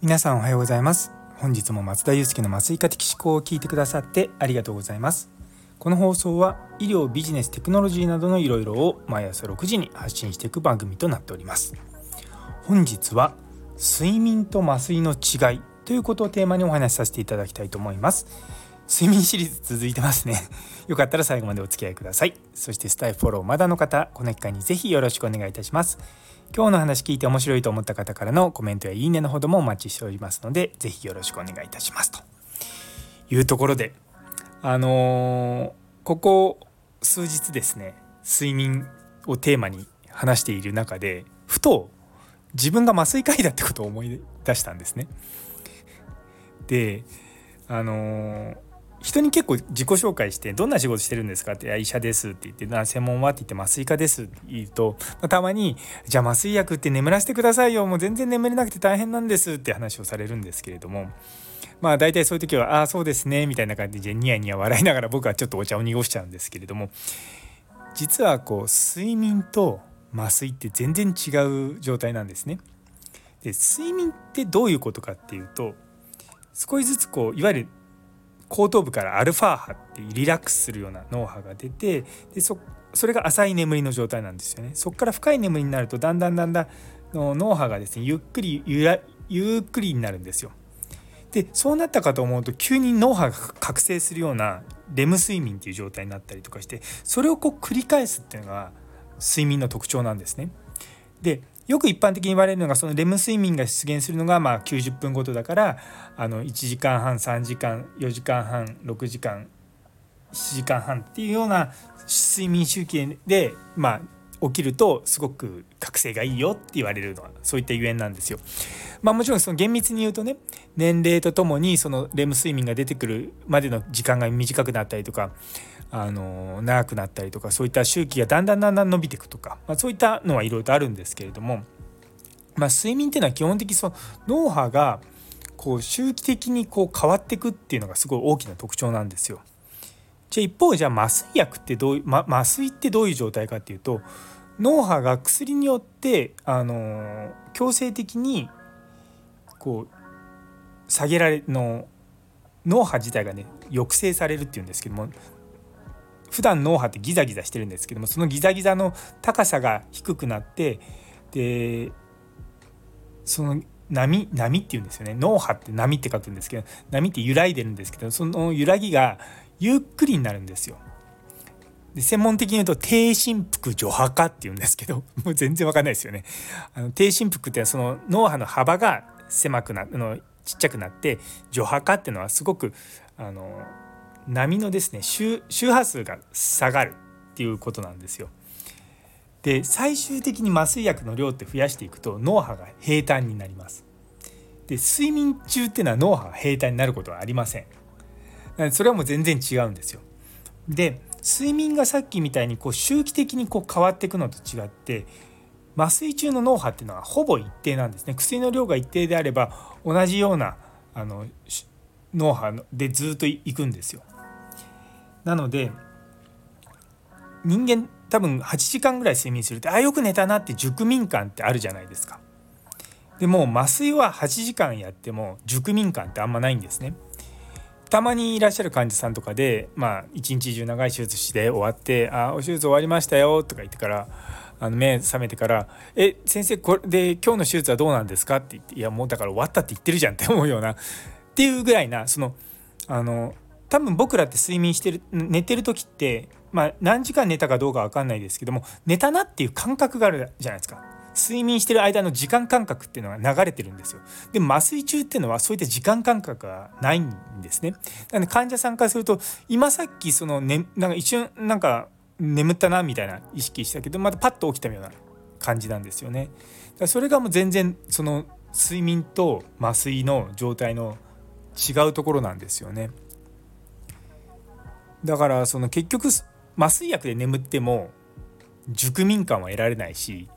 皆さんおはようございます。本日も松田祐介の麻酔科的思考を聞いてくださってありがとうございます。この放送は医療ビジネステクノロジーなどのいろいろを毎朝6時に発信していく番組となっております。本日は睡眠と麻酔の違いということをテーマにお話しさせていただきたいと思います。睡眠シリーズ続いてますね。よかったら最後までお付き合いください。そしてスタイフフォローまだの方この機会にぜひよろしくお願いいたします。今日の話聞いて面白いと思った方からのコメントやいいねのほどもお待ちしておりますので是非よろしくお願いいたしますと。いうところであのー、ここ数日ですね睡眠をテーマに話している中でふと自分が麻酔科医だってことを思い出したんですね。であのー人に結構自己紹介して「どんな仕事してるんですか?」って「医者です」って言って「な専門は?」って言って「麻酔科です」って言うと、たまに「じゃあ麻酔薬って眠らせてくださいよもう全然眠れなくて大変なんです」って話をされるんですけれどもまあ大体そういう時は「ああそうですね」みたいな感じでニヤニヤ笑いながら僕はちょっとお茶を濁しちゃうんですけれども実はこう睡眠と麻酔って全然違う状態なんですね。で睡眠ってどういうことかっていうと少しずつこういわゆる後頭部からアルファ波ってリラックスするような脳波が出てでそれが浅い眠りの状態なんですよね。そこから深い眠りになるとだんだんだんだんの脳波がですねゆっくりゆらゆっくりになるんですよ。でそうなったかと思うと急に脳波が覚醒するようなレム睡眠っていう状態になったりとかしてそれをこう繰り返すっていうのが睡眠の特徴なんですね。でよく一般的に言われるのがそのレム睡眠が出現するのがまあ90分ごとだからあの1時間半3時間4時間半6時間7時間半っていうような睡眠周期でまあ起きるとすごく覚醒がいいよって言われるのはそういったゆえんなんですよ。まあもちろんその厳密に言うとね年齢とともにそのレム睡眠が出てくるまでの時間が短くなったりとかあの長くなったりとかそういった周期がだんだんだんだん伸びていくとか、まあ、そういったのはいろいろとあるんですけれども、まあ、睡眠っていうのは基本的にその脳波がこう周期的にこう変わっていくっていうのがすごい大きな特徴なんですよ。じゃあ一方じゃあ麻酔薬ってどうう、ま、麻酔ってどういう状態かっていうと脳波が薬によってあの強制的にこう下げられの脳波自体がね抑制されるっていうんですけども普段脳波ってギザギザしてるんですけどもそのギザギザの高さが低くなってでその波波っていうんですよね脳波って波って書くんですけど波って揺らいでるんですけどその揺らぎがゆっくりになるんですよ。で専門的に言うと低振幅除波化っていうんですけど もう全然わかんないですよね。あの低振幅ってその脳波の幅が狭くなあのちっちゃくなって除波化っていうのはすごくあの波のですね周波数が下がるっていうことなんですよ。で最終的に麻酔薬の量って増やしていくと脳波が平坦になります。で睡眠中っていうのは脳波が平坦になることはありません。それはもう全然違うんですよ。で睡眠がさっきみたいにこう周期的にこう変わっていくのと違って麻酔中の脳波っていうのはほぼ一定なんですね。薬の量が一定であれば同じようなあの脳波でずっといくんですよ。なので人間多分8時間ぐらい睡眠するとあよく寝たなって熟眠感ってあるじゃないですか。でも麻酔は8時間やっても熟眠感ってあんまないんですね。たまにいらっしゃる患者さんとかでまあ一日中長い手術して終わって「あお手術終わりましたよ」とか言ってからあの目覚めてから「え先生これで今日の手術はどうなんですか?」って言って「いやもうだから終わったって言ってるじゃん」って思うようなっていうぐらいなそのあの多分僕らって睡眠してる寝てる時ってまあ何時間寝たかどうか分かんないですけども寝たなっていう感覚があるじゃないですか。睡眠してる間の時間感覚っていうのが流れてるんですよ。で麻酔中っていうのはそういった時間感覚がないんですね。なので患者さんからすると今さっきその、ね、なんか一瞬なんか眠ったなみたいな意識したけどまたパッと起きたような感じなんですよね。だそれがもう全然その睡眠と麻酔の状態の違うところなんですよね。だからその結局麻酔薬で眠っても熟眠感は得られないし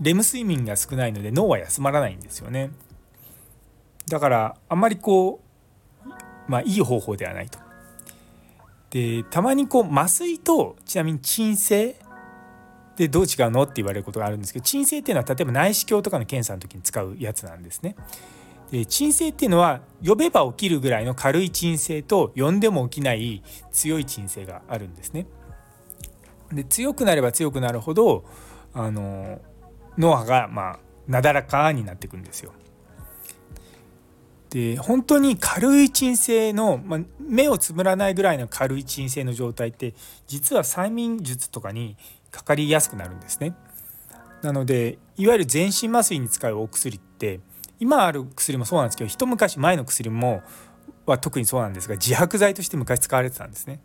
レム睡眠が少ないので脳は休まらないんですよねだからあんまりこうまあいい方法ではないと。でたまにこう麻酔とちなみに鎮静でどう違うのって言われることがあるんですけど鎮静っていうのは例えば内視鏡とかの検査の時に使うやつなんですね。鎮静っていうのは呼べば起きるぐらいの軽い鎮静と呼んでも起きない強い鎮静があるんですね。で強くなれば強くなるほどあの脳波がまあなだらかになっていくんですよ。で本当に軽い鎮静の、まあ、目をつむらないぐらいの軽い鎮静の状態って実は催眠術とかにかかりやすくなるんですね。なのでいわゆる全身麻酔に使うお薬って今ある薬もそうなんですけど一昔前の薬もは特にそうなんですが自白剤として昔使われてたんですね。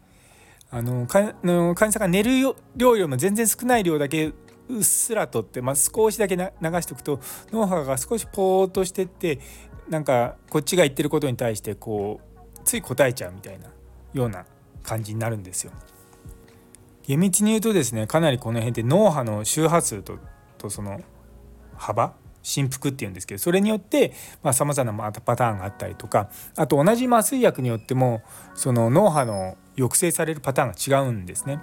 あの患者さんが寝る量よりも全然少ない量だけうっすらとって、まあ、少しだけ流しておくと脳波が少しポーっとしてってなんかこっちが言ってることに対してこうつい答えちゃうみたいなような感じになるんですよ。厳密に言うとですねかなりこの辺って脳波の周波数ととその幅振幅っていうんですけどそれによってさまざ、まなパターンがあったりとかあと同じ麻酔薬によってもその脳波の抑制されるパターンが違うんですね。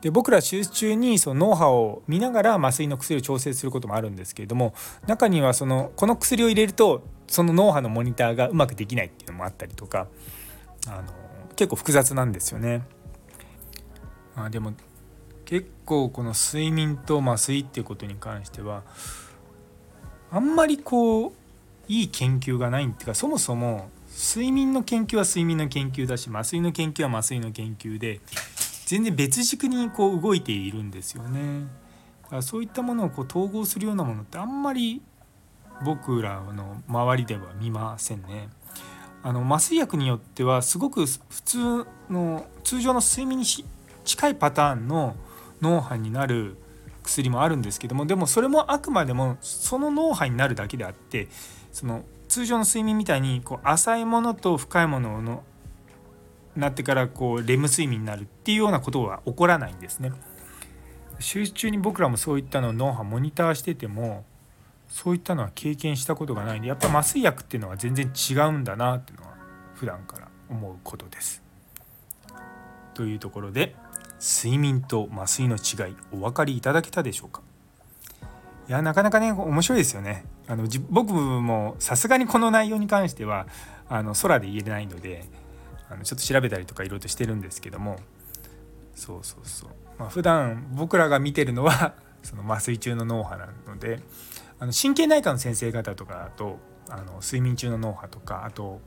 で僕ら手術中にその脳波を見ながら麻酔の薬を調整することもあるんですけれども中にはそのこの薬を入れるとその脳波のモニターがうまくできないっていうのもあったりとかあの結構複雑なんですよね。あ、でも結構この睡眠と麻酔っていうことに関してはあんまりこういい研究がないっていうかそもそも睡眠の研究は睡眠の研究だし麻酔の研究は麻酔の研究で全然別軸にこう動いているんですよね。だからそういったものをこう統合するようなものってあんまり僕らの周りでは見ませんね。あの麻酔薬によってはすごく普通の通常の睡眠に近いパターンの脳波になる薬もあるんですけどもでもそれもあくまでもその脳波になるだけであってその通常の睡眠みたいにこう浅いものと深いもののなってからこうレム睡眠になるっていうようなことは起こらないんですね。手術中に僕らもそういったのを脳波モニターしててもそういったのは経験したことがないんでやっぱ麻酔薬っていうのは全然違うんだなっていうのは普段から思うことです。というところで睡眠と麻酔の違いお分かりいただけたでしょうか？いやなかなかね面白いですよね。あの僕もさすがにこの内容に関してはあの空で言えないのであのちょっと調べたりとかいろいろとしてるんですけども。そうそうそう、まあ、普段僕らが見てるのは その麻酔中の脳波なのであの神経内科の先生方とかだとあの睡眠中の脳波とかあと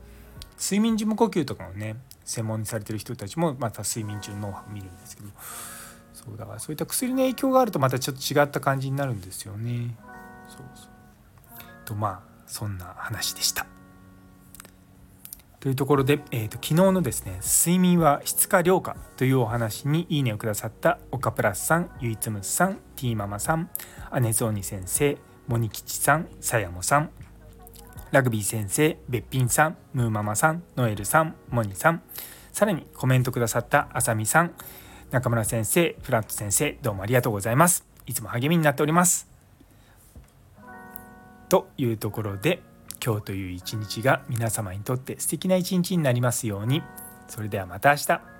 睡眠時無呼吸とかをね専門にされてる人たちもまた睡眠中の脳波を見るんですけどそうだからそういった薬の影響があるとまたちょっと違った感じになるんですよね。そうそうとまあそんな話でした。というところで、えーと、昨日のですね睡眠は質か量かというお話にいいねをくださった岡プラスさんゆいつむさんティーママさん姉ゾーニ先生森吉さんさやもさんラグビー先生べっぴんさんムーママさんノエルさんモニさんさらにコメントくださったあさみさん中村先生フラット先生どうもありがとうございます。いつも励みになっております。というところで今日という一日が皆様にとって素敵な一日になりますように。それではまた明日。